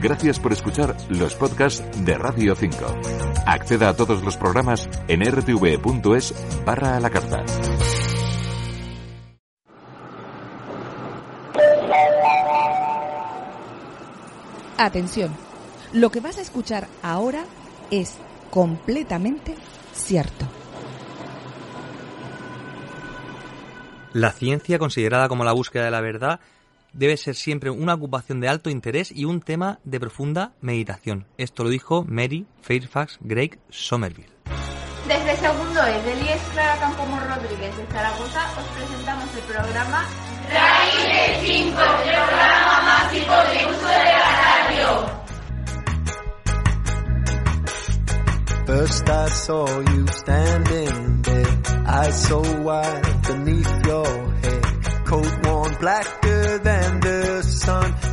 Gracias por escuchar los podcasts de Radio 5. Acceda a todos los programas en rtv.es barra a la carta. Atención, lo que vas a escuchar ahora es completamente cierto. La ciencia, considerada como la búsqueda de la verdad, debe ser siempre una ocupación de alto interés y un tema de profunda meditación. Esto lo dijo Mary Fairfax Greig Somerville. Desde segundo E del IES Clara Campoamor Rodríguez de Zaragoza os presentamos el programa Raíz de 5, el programa más hipotenuso de la radio. First I saw you standing there, eyes so wide beneath your head, coat worn blacker than the sun.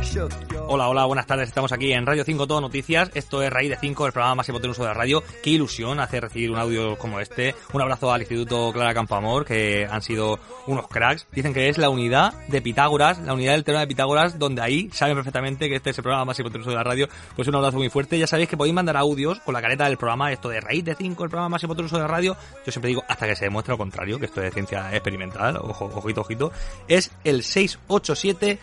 Hola, hola, buenas tardes. Estamos aquí en Radio 5 Todo Noticias. Esto es Raíz de 5, el programa más hipotenuso de la radio. Qué ilusión hace recibir un audio como este. Un abrazo al Instituto Clara Campoamor, que han sido unos cracks. Dicen que es la unidad de Pitágoras, la unidad del teorema de Pitágoras, donde ahí saben perfectamente que este es el programa más hipotenuso de la radio. Pues un abrazo muy fuerte. Ya sabéis que podéis mandar audios con la careta del programa, esto de Raíz de 5, el programa más hipotenuso de la radio. Yo siempre digo, hasta que se demuestre lo contrario, que esto es ciencia experimental, ojo, ojito, ojito. Es el 687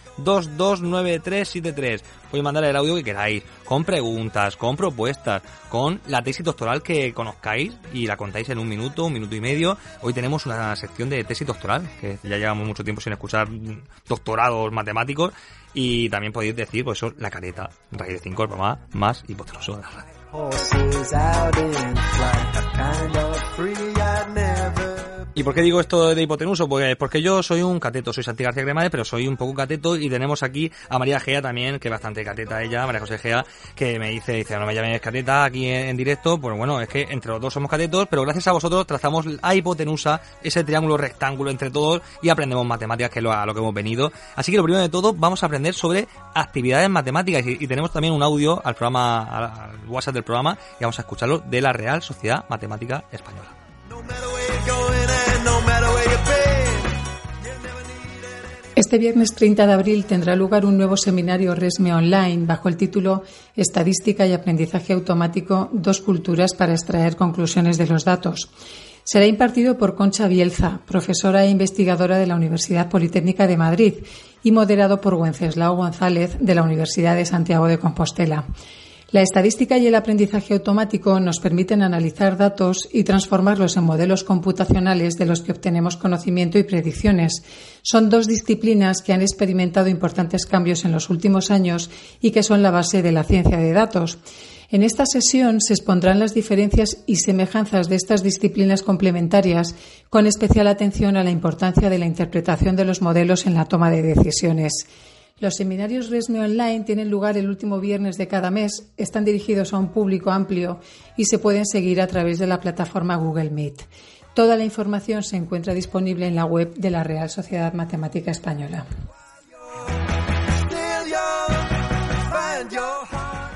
229373 podéis mandar el audio que queráis, con preguntas, con propuestas, con la tesis doctoral que conozcáis y la contáis en un minuto, un minuto y medio. Hoy tenemos una sección de tesis doctoral, que ya llevamos mucho tiempo sin escuchar doctorados matemáticos, y también podéis decir, pues eso, la careta, raíz de 5, el programa más hipotenuso de la radio. ¿Y por qué digo esto de hipotenuso? Pues porque yo soy un cateto, soy Santi García Cremades, pero soy un poco cateto y tenemos aquí a María Gea también, que es bastante cateta ella, María José Gea, que me dice, dice, no me llames cateta aquí en, directo, pues bueno, es que entre los dos somos catetos, pero gracias a vosotros trazamos a hipotenusa, ese triángulo rectángulo entre todos y aprendemos matemáticas, que es lo, a lo que hemos venido. Así que lo primero de todo, vamos a aprender sobre actividades matemáticas y, tenemos también un audio al programa, al, WhatsApp del programa y vamos a escucharlo de la Real Sociedad Matemática Española. Este viernes 30 de abril tendrá lugar un nuevo seminario RESME online bajo el título Estadística y Aprendizaje Automático, dos culturas para extraer conclusiones de los datos. Será impartido por Concha Bielza, profesora e investigadora de la Universidad Politécnica de Madrid, y moderado por Wenceslao González de la Universidad de Santiago de Compostela. La estadística y el aprendizaje automático nos permiten analizar datos y transformarlos en modelos computacionales de los que obtenemos conocimiento y predicciones. Son dos disciplinas que han experimentado importantes cambios en los últimos años y que son la base de la ciencia de datos. En esta sesión se expondrán las diferencias y semejanzas de estas disciplinas complementarias, con especial atención a la importancia de la interpretación de los modelos en la toma de decisiones. Los seminarios RESME Online tienen lugar el último viernes de cada mes, están dirigidos a un público amplio y se pueden seguir a través de la plataforma Google Meet. Toda la información se encuentra disponible en la web de la Real Sociedad Matemática Española.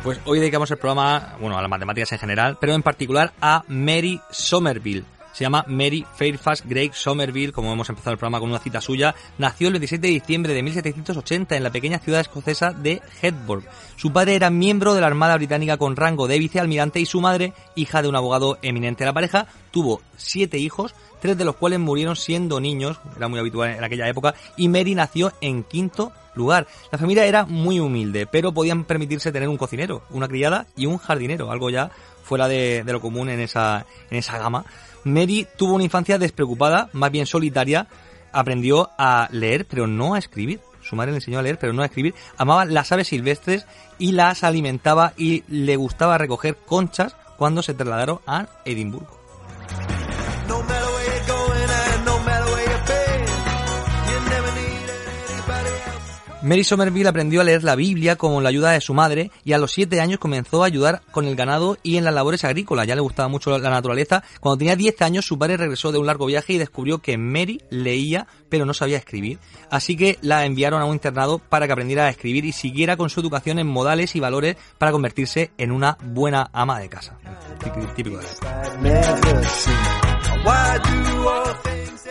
Pues hoy dedicamos el programa, bueno, a las matemáticas en general, pero en particular a Mary Somerville. Se llama Mary Fairfax Greig Somerville, como hemos empezado el programa con una cita suya. Nació el 27 de diciembre de 1780 en la pequeña ciudad escocesa de Hedburg. Su padre era miembro de la Armada Británica con rango de vicealmirante y su madre, hija de un abogado eminente. La pareja tuvo siete hijos, tres de los cuales murieron siendo niños, era muy habitual en aquella época, y Mary nació en quinto lugar. La familia era muy humilde, pero podían permitirse tener un cocinero, una criada y un jardinero, algo ya fuera de, de lo común en esa, en esa gama. Mary tuvo una infancia despreocupada, más bien solitaria, aprendió a leer, pero no a escribir. Su madre le enseñó a leer, pero no a escribir. Amaba las aves silvestres y las alimentaba y le gustaba recoger conchas cuando se trasladaron a Edimburgo. Mary Somerville aprendió a leer la Biblia con la ayuda de su madre y a los siete años comenzó a ayudar con el ganado y en las labores agrícolas. Ya le gustaba mucho la naturaleza. Cuando tenía 10 años su padre regresó de un largo viaje y descubrió que Mary leía pero no sabía escribir. Así que la enviaron a un internado para que aprendiera a escribir y siguiera con su educación en modales y valores para convertirse en una buena ama de casa. Típico de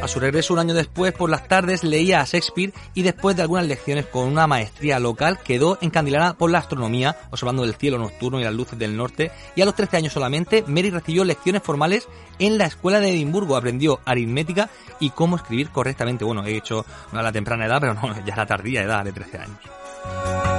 a su regreso un año después, por las tardes, leía a Shakespeare y después de algunas lecciones con una maestría local, quedó encandilada por la astronomía, observando el cielo nocturno y las luces del norte. Y a los 13 años solamente, Mary recibió lecciones formales en la escuela de Edimburgo. Aprendió aritmética y cómo escribir correctamente. Bueno, he hecho a la temprana edad, pero no, ya la tardía edad de 13 años.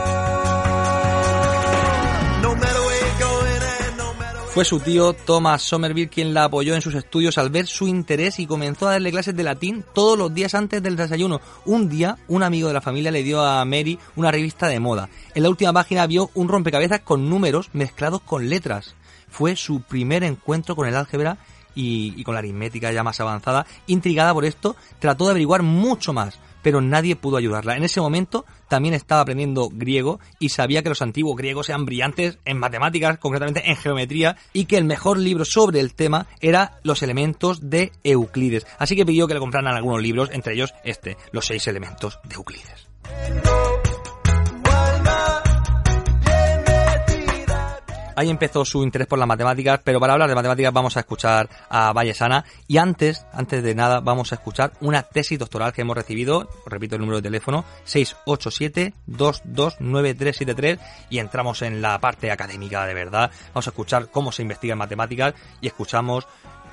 Fue su tío Thomas Somerville quien la apoyó en sus estudios al ver su interés y comenzó a darle clases de latín todos los días antes del desayuno. Un día, un amigo de la familia le dio a Mary una revista de moda. En la última página vio un rompecabezas con números mezclados con letras. Fue su primer encuentro con el álgebra y, y, con la aritmética ya más avanzada. Intrigada por esto, trató de averiguar mucho más pero nadie pudo ayudarla. En ese momento también estaba aprendiendo griego y sabía que los antiguos griegos eran brillantes en matemáticas, concretamente en geometría, y que el mejor libro sobre el tema era Los elementos de Euclides. Así que pidió que le compraran algunos libros, entre ellos este, Los seis elementos de Euclides. Ahí empezó su interés por las matemáticas, pero para hablar de matemáticas vamos a escuchar a Vallesana y antes, antes de nada, vamos a escuchar una tesis doctoral que hemos recibido, repito el número de teléfono, 687-229373 y entramos en la parte académica de verdad. Vamos a escuchar cómo se investiga en matemáticas y escuchamos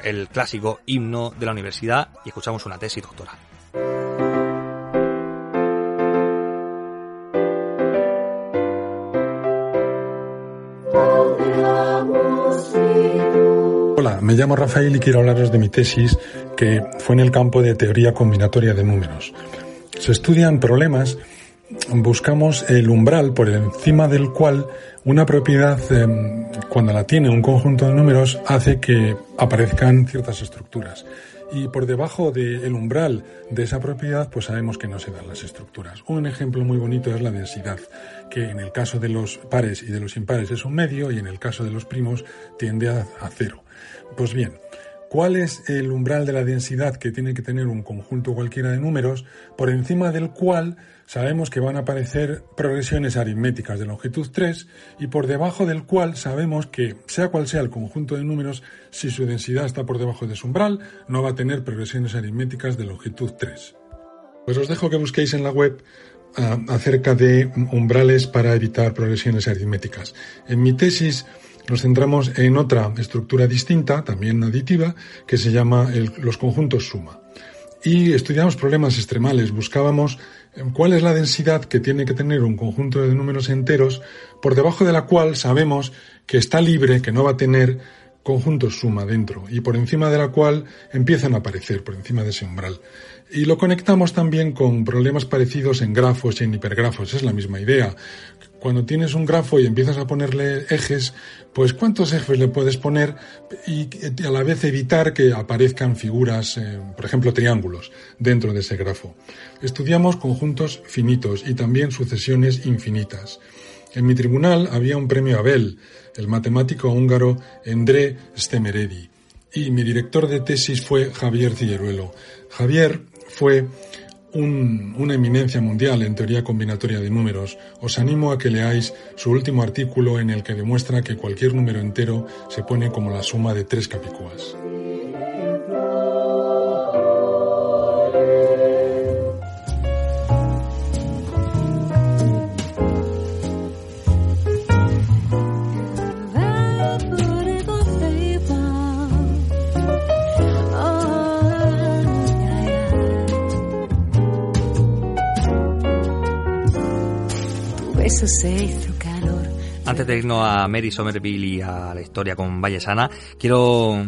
el clásico himno de la universidad y escuchamos una tesis doctoral. Hola, me llamo Rafael y quiero hablaros de mi tesis que fue en el campo de teoría combinatoria de números. Se estudian problemas, buscamos el umbral por encima del cual una propiedad, em, cuando la tiene un conjunto de números, hace que aparezcan ciertas estructuras y por debajo del umbral de esa propiedad, pues sabemos que no se dan las estructuras. Un ejemplo muy bonito es la densidad, que en el caso de los pares y de los impares es un medio y en el caso de los primos tiende a, cero. Pues bien, ¿Cuál es el umbral de la densidad que tiene que tener un conjunto cualquiera de números por encima del cual sabemos que van a aparecer progresiones aritméticas de longitud 3 y por debajo del cual sabemos que, sea cual sea el conjunto de números, si su densidad está por debajo de su umbral, no va a tener progresiones aritméticas de longitud 3? Pues os dejo que busquéis en la web ah, acerca de umbrales para evitar progresiones aritméticas. En mi tesis nos centramos en otra estructura distinta, también aditiva, que se llama los conjuntos suma. Y estudiamos problemas extremales, buscábamos eh, cuál es la densidad que tiene que tener un conjunto de números enteros, por debajo de la cual sabemos que está libre, que no va a tener conjuntos suma dentro, y por encima de la cual empiezan a aparecer, por encima de ese umbral. Y lo conectamos también con problemas parecidos en grafos y en hipergrafos, es la misma idea cuando tienes un grafo y empiezas a ponerle ejes, pues cuántos ejes le puedes poner y a la vez evitar que aparezcan figuras, eh, por ejemplo, triángulos dentro de ese grafo. Estudiamos conjuntos finitos y también sucesiones infinitas. En mi tribunal había un premio Abel, el matemático húngaro Endre Stemeredi, y mi director de tesis fue Javier Cilleruelo. Javier fue una eminencia mundial en teoría combinatoria de números, os animo a que leáis su último artículo en el que demuestra que cualquier número entero se pone como la suma de tres capicúas. Antes de irnos a Mary Somerville y a la historia con Vallesana, quiero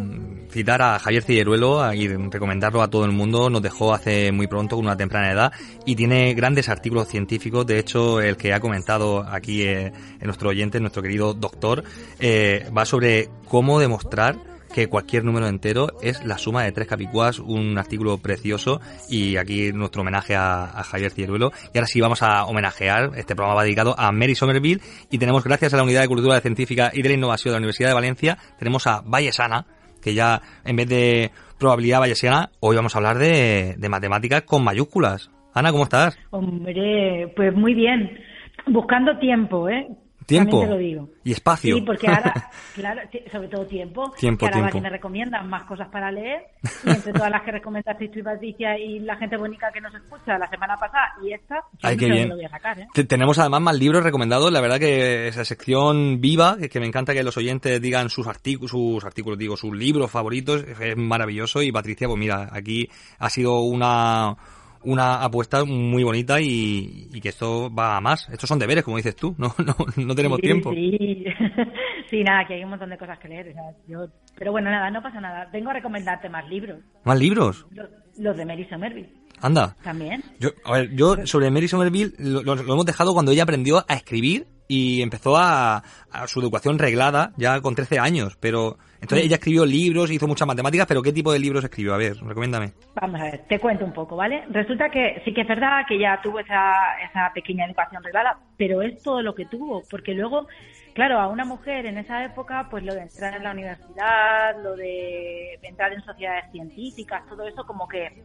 citar a Javier Cilleruelo y recomendarlo a todo el mundo. Nos dejó hace muy pronto, con una temprana edad, y tiene grandes artículos científicos. De hecho, el que ha comentado aquí eh, en nuestro oyente, nuestro querido doctor, eh, va sobre cómo demostrar que cualquier número entero es la suma de tres capicuas, un artículo precioso y aquí nuestro homenaje a, Javier Cieruelo. Y ahora sí vamos a homenajear, este programa dedicado a Mary Somerville y tenemos gracias a la Unidad de Cultura Científica y de la Innovación de la Universidad de Valencia, tenemos a Vallesana, que ya en vez de probabilidad bayesiana, hoy vamos a hablar de matemáticas con mayúsculas. Ana, ¿cómo estás? Hombre, pues muy bien. Buscando tiempo, ¿eh? Tiempo. Te lo digo. Y espacio. Sí, porque ahora, claro, sobre todo tiempo. Tiempo, que ahora tiempo. que me recomiendan más cosas para leer. Y entre todas las que recomendaste tú y Patricia y la gente bonita que nos escucha la semana pasada y esta, yo Ay, qué bien. lo voy a sacar, ¿eh? Te- Tenemos además más libros recomendados. La verdad que esa sección viva, que, que me encanta que los oyentes digan sus artículos, sus artículos, digo, sus libros favoritos, es maravilloso. Y Patricia, pues mira, aquí ha sido una, una apuesta muy bonita y, y que esto va a más. Estos son deberes, como dices tú. No, no, no tenemos Sí, tiempo. Sí. sí, nada, que hay un montón de cosas que leer. o sea, yo... Pero bueno, nada, no pasa nada. Vengo a recomendarte más libros. ¿Más libros? Los, los de Mary Somerville. Anda. También. Yo, a ver, yo sobre Mary Somerville lo, lo- lo hemos dejado cuando ella aprendió a escribir y empezó a, a su educación reglada ya con 13 años. Pero entonces Mm. ella escribió libros, hizo muchas matemáticas, pero ¿qué tipo de libros escribió? A ver, recomiéndame. Vamos a ver, te cuento un poco, ¿vale? Resulta que sí que es verdad que ella tuvo esa, esa pequeña educación reglada, pero es todo lo que tuvo, porque luego, claro, a una mujer en esa época, pues lo de entrar en la universidad, lo de entrar en sociedades científicas, todo eso como que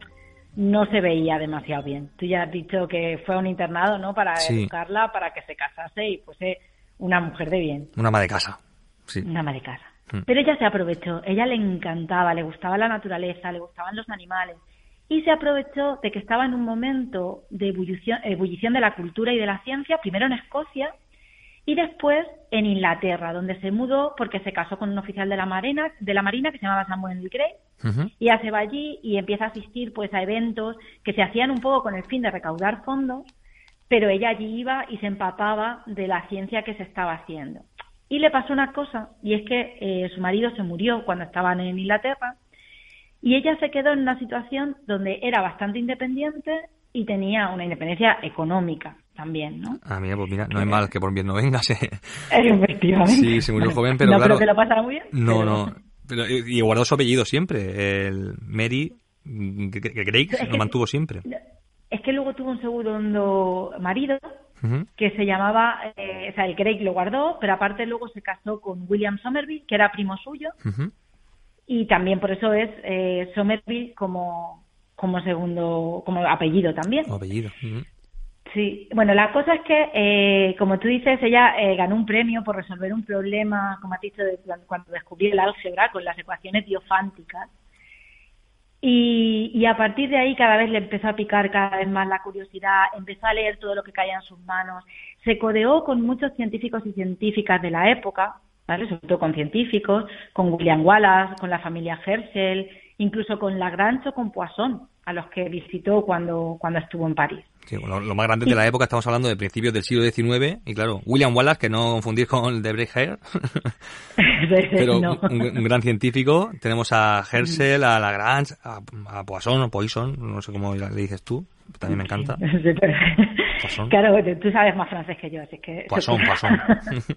no se veía demasiado bien. Tú ya has dicho que fue a un internado, ¿no? Para Sí. educarla, para que se casase y fuese una mujer de bien. Una ama de casa. Sí. Una ama de casa. Mm. Pero ella se aprovechó, ella le encantaba, le gustaba la naturaleza, le gustaban los animales y se aprovechó de que estaba en un momento de ebullición, ebullición de la cultura y de la ciencia, primero en Escocia y después en Inglaterra, donde se mudó porque se casó con un oficial de la marina, de la marina que se llamaba Samuel Gray y ella se va allí y empieza a asistir pues a eventos que se hacían un poco con el fin de recaudar fondos, pero ella allí iba y se empapaba de la ciencia que se estaba haciendo. Y le pasó una cosa, y es que eh, su marido se murió cuando estaban en Inglaterra, y ella se quedó en una situación donde era bastante independiente y tenía una independencia económica también, ¿no? Ah, mira, pues mira, no es mal que por bien no vengas. eh. Efectivamente. Sí, se murió joven, pero no claro. creo que lo pasara muy bien. No, pero- no. Pero, y guardó su apellido siempre. El Mary mm, que Gray Es lo que- mantuvo siempre. Es que luego tuvo un segundo marido que se llamaba, eh, o sea, el Craig lo guardó, pero aparte luego se casó con William Somerville, que era primo suyo, y también por eso es eh, Somerville como, como segundo, como apellido también. O apellido. Ujú. Sí, bueno, la cosa es que, eh, como tú dices, ella eh, ganó un premio por resolver un problema, como has dicho, cuando, descubrió el álgebra con las ecuaciones diofánticas. Y, y a partir de ahí cada vez le empezó a picar cada vez más la curiosidad, empezó a leer todo lo que caía en sus manos, se codeó con muchos científicos y científicas de la época, ¿vale? sobre todo con científicos, con William Wallace, con la familia Herschel, incluso con Lagrange o con Poisson, a los que visitó cuando, cuando estuvo en París. Sí, lo más grande de la época, estamos hablando de principios del siglo XIX, y claro, William Wallace, que no confundir con el de Breitbart, pero No. un, un gran científico. Tenemos a Herschel, a Lagrange, a, a Poisson o Poisson, no sé cómo le dices tú, también me encanta. Sí, pero- Poisson. Claro, tú sabes más francés que yo, así que... Poisson, Poisson.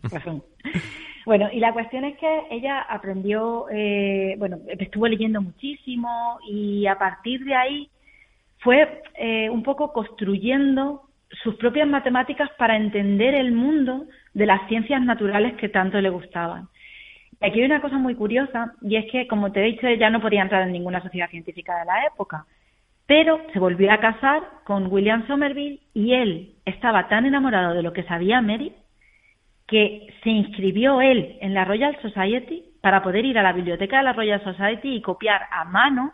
Poisson. Bueno, y la cuestión es que ella aprendió, eh, bueno, estuvo leyendo muchísimo y a partir de ahí fue eh, un poco construyendo sus propias matemáticas para entender el mundo de las ciencias naturales que tanto le gustaban. Y aquí hay una cosa muy curiosa, y es que, como te he dicho, ella no podía entrar en ninguna sociedad científica de la época, pero se volvió a casar con William Somerville y él estaba tan enamorado de lo que sabía Mary que se inscribió él en la Royal Society para poder ir a la biblioteca de la Royal Society y copiar a mano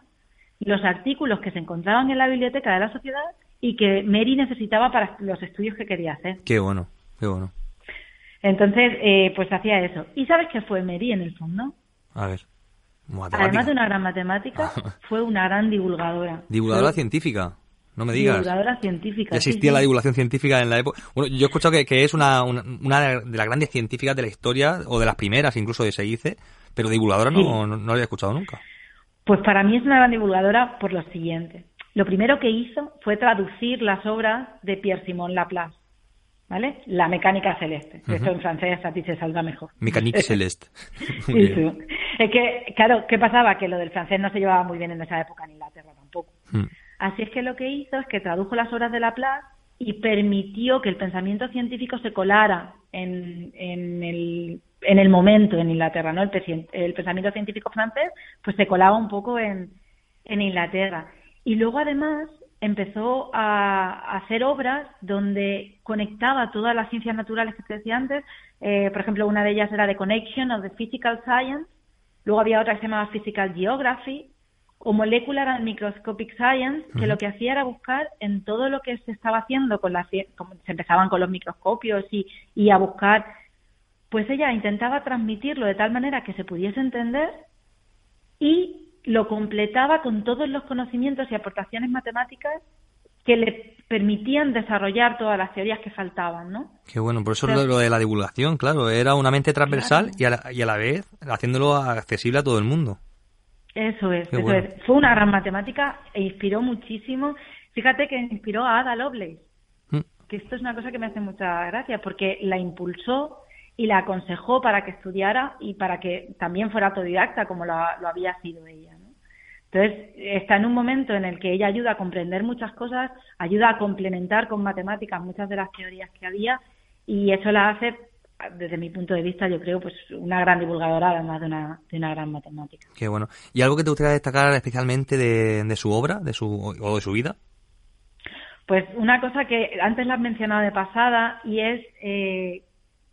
los artículos que se encontraban en la biblioteca de la sociedad y que Mary necesitaba para los estudios que quería hacer. Qué bueno, qué bueno. Entonces, eh, pues hacía eso. ¿Y sabes qué fue Mary en el fondo? A ver. Matemática. Además de una gran matemática, fue una gran divulgadora. Divulgadora Fue científica. No me digas. Divulgadora científica. Ya existía sí. la divulgación científica en la época. Bueno, yo he escuchado que, que es una, una, una de las grandes científicas de la historia, o de las primeras incluso de se dice, pero divulgadora no, Sí. no, no lo había escuchado nunca. Pues para mí es una gran divulgadora por lo siguiente. Lo primero que hizo fue traducir las obras de Pierre-Simon Laplace, ¿vale? La mecánica celeste. Ujú. Esto en francés a ti se salga mejor. Mécanique Celeste. Eso. es que, claro, ¿qué pasaba? Que lo del francés no se llevaba muy bien en esa época en Inglaterra tampoco. Hmm. Así es que lo que hizo es que tradujo las obras de Laplace y permitió que el pensamiento científico se colara en, en, el, en el momento en Inglaterra, ¿no? El, el pensamiento científico francés pues se colaba un poco en, en Inglaterra. Y luego además empezó a, a hacer obras donde conectaba todas las ciencias naturales que te decía antes. Eh, por ejemplo, una de ellas era The Connection of the Physical Science. Luego había otra que se llamaba Physical Geography o Molecular and Microscopic Science, que lo que hacía era buscar en todo lo que se estaba haciendo con la como se empezaban con los microscopios y, y a buscar, pues ella intentaba transmitirlo de tal manera que se pudiese entender y lo completaba con todos los conocimientos y aportaciones matemáticas que le permitían desarrollar todas las teorías que faltaban, ¿no? Qué bueno, por eso Pero- lo, lo de la divulgación, claro, era una mente transversal y, a la, y a la vez haciéndolo accesible a todo el mundo. Eso es, Qué eso bueno. es. Fue una gran matemática e inspiró muchísimo. Fíjate que inspiró a Ada Lovelace, Mm. que esto es una cosa que me hace mucha gracia, porque la impulsó y la aconsejó para que estudiara y para que también fuera autodidacta, como lo, lo había sido ella. ¿no? Entonces, está en un momento en el que ella ayuda a comprender muchas cosas, ayuda a complementar con matemáticas muchas de las teorías que había, y eso la hace, desde mi punto de vista, yo creo, pues una gran divulgadora, además de una, de una gran matemática. Qué bueno. ¿Y algo que te gustaría destacar especialmente de, de su obra de su, o de su vida? Pues una cosa que antes la has mencionado de pasada y es eh,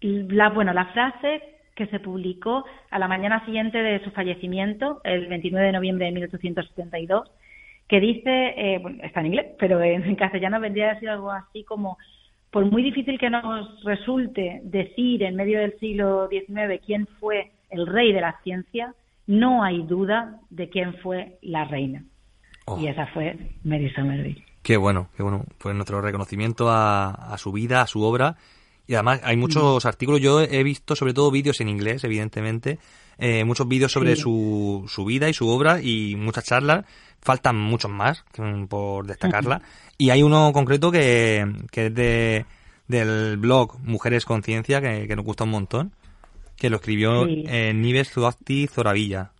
la bueno la frase que se publicó a la mañana siguiente de su fallecimiento, el 29 de noviembre de 1872, que dice, eh, bueno, está en inglés, pero en, en castellano vendría a decir algo así como, por muy difícil que nos resulte decir en medio del siglo XIX quién fue el rey de la ciencia, no hay duda de quién fue la reina. Oh. Y esa fue Mary Somerville. Qué bueno, qué bueno. Pues nuestro reconocimiento a, a su vida, a su obra. Y además hay muchos artículos, yo he visto sobre todo vídeos en inglés, evidentemente, eh, muchos vídeos sobre Sí. su, su vida y su obra y muchas charlas. Faltan muchos más mm, por destacarla. Y hay uno concreto que, que es de, del blog Mujeres Conciencia, que, que nos gusta un montón, que lo escribió Sí. eh, Nives Zuazti Zoravilla.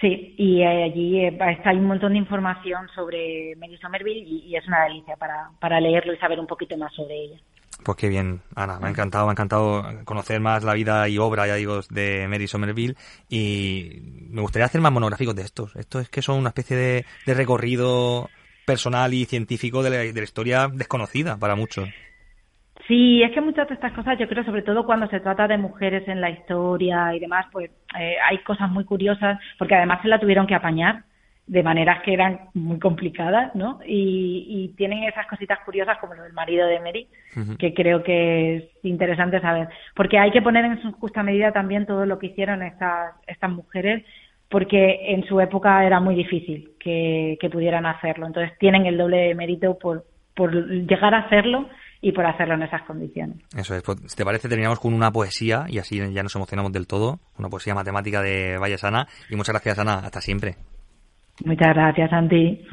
Sí, y eh, allí eh, está hay un montón de información sobre Mary Somerville y, y es una delicia para, para leerlo y saber un poquito más sobre ella. Pues qué bien, Ana, me ha encantado, me ha encantado conocer más la vida y obra, ya digo, de Mary Somerville y me gustaría hacer más monográficos de estos. Estos es que son una especie de, de recorrido personal y científico de la, de la historia desconocida para muchos. Sí, es que muchas de estas cosas, yo creo, sobre todo cuando se trata de mujeres en la historia y demás, pues eh, hay cosas muy curiosas, porque además se la tuvieron que apañar de maneras que eran muy complicadas, ¿no? Y, y tienen esas cositas curiosas como lo del marido de Mary, que creo que es interesante saber, porque hay que poner en su justa medida también todo lo que hicieron estas, estas mujeres, porque en su época era muy difícil que, que pudieran hacerlo. Entonces tienen el doble de mérito por, por llegar a hacerlo y por hacerlo en esas condiciones. Eso es, pues, te parece, terminamos con una poesía y así ya nos emocionamos del todo. Una poesía matemática de Valles Ana. Y muchas gracias, Ana. Hasta siempre. Muchas gracias, Santi.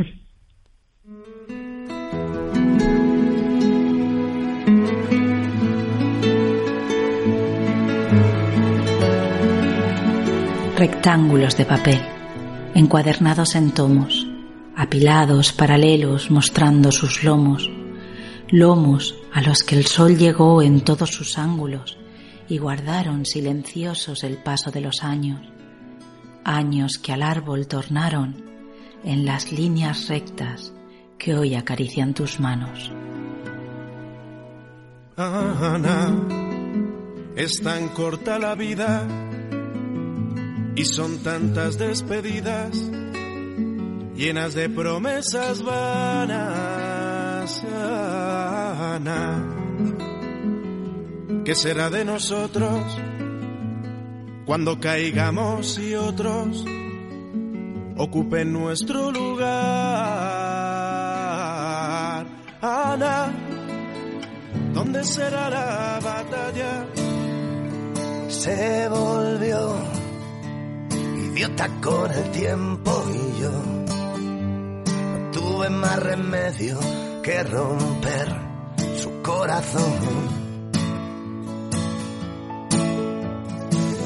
rectángulos de papel, encuadernados en tomos, apilados, paralelos, mostrando sus lomos, lomos a los que el sol llegó en todos sus ángulos y guardaron silenciosos el paso de los años, años que al árbol tornaron en las líneas rectas que hoy acarician tus manos. Ana, es tan corta la vida y son tantas despedidas llenas de promesas vanas. Ana, ¿qué será de nosotros cuando caigamos y otros ocupen nuestro lugar? Ana, ¿dónde será la batalla? Se volvió idiota con el tiempo y yo no tuve más remedio que romper su corazón.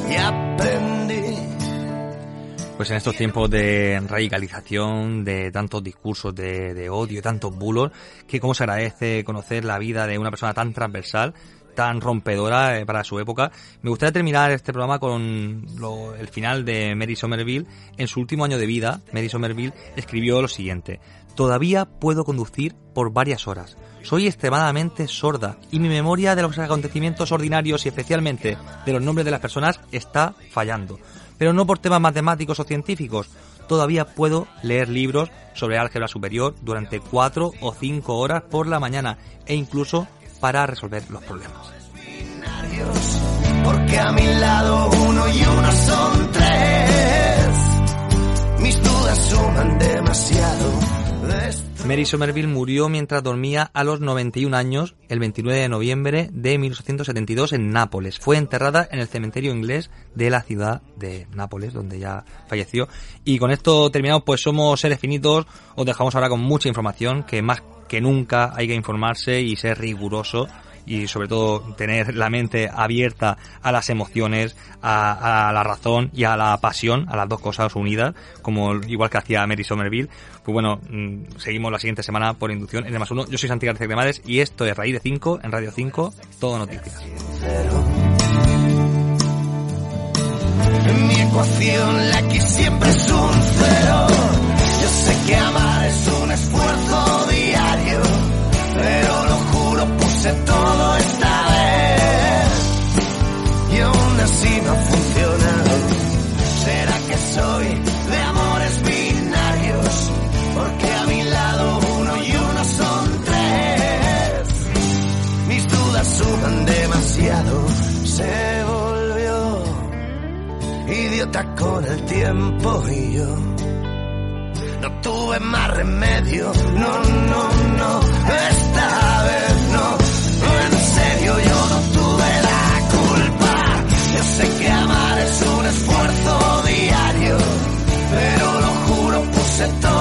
Y aprendí Pues en estos tiempos de radicalización, de tantos discursos de, de odio, tantos bulos, que cómo se agradece conocer la vida de una persona tan transversal, tan rompedora eh, para su época. Me gustaría terminar este programa con lo- el final de Mary Somerville. En su último año de vida, Mary Somerville escribió lo siguiente. Todavía puedo conducir por varias horas. Soy extremadamente sorda y mi memoria de los acontecimientos ordinarios y especialmente de los nombres de las personas está fallando. Pero no por temas matemáticos o científicos. Todavía puedo leer libros sobre álgebra superior durante cuatro o cinco horas por la mañana e incluso para resolver los problemas. Mis dudas suman demasiado. Mary Somerville murió mientras dormía a los 91 años el 29 de noviembre de 1872 en Nápoles. Fue enterrada en el cementerio inglés de la ciudad de Nápoles, donde ya falleció. Y con esto terminamos, pues somos seres finitos. Os dejamos ahora con mucha información, que más que nunca hay que informarse y ser riguroso y sobre todo tener la mente abierta a las emociones, a, la razón y a la pasión, a las dos cosas unidas, como igual que hacía Mary Somerville. Pues bueno, mm, seguimos la siguiente semana por inducción en el más uno. Yo soy Santi García Cremades y esto es Raíz de 5 en Radio 5, todo noticias. Puse todo esta vez. Y aún así no ha funcionado. ¿Será que soy de amores binarios? Porque a mi lado uno y uno son tres. Mis dudas suman demasiado. Se volvió idiota con el tiempo y yo no tuve más remedio. No, no, no, se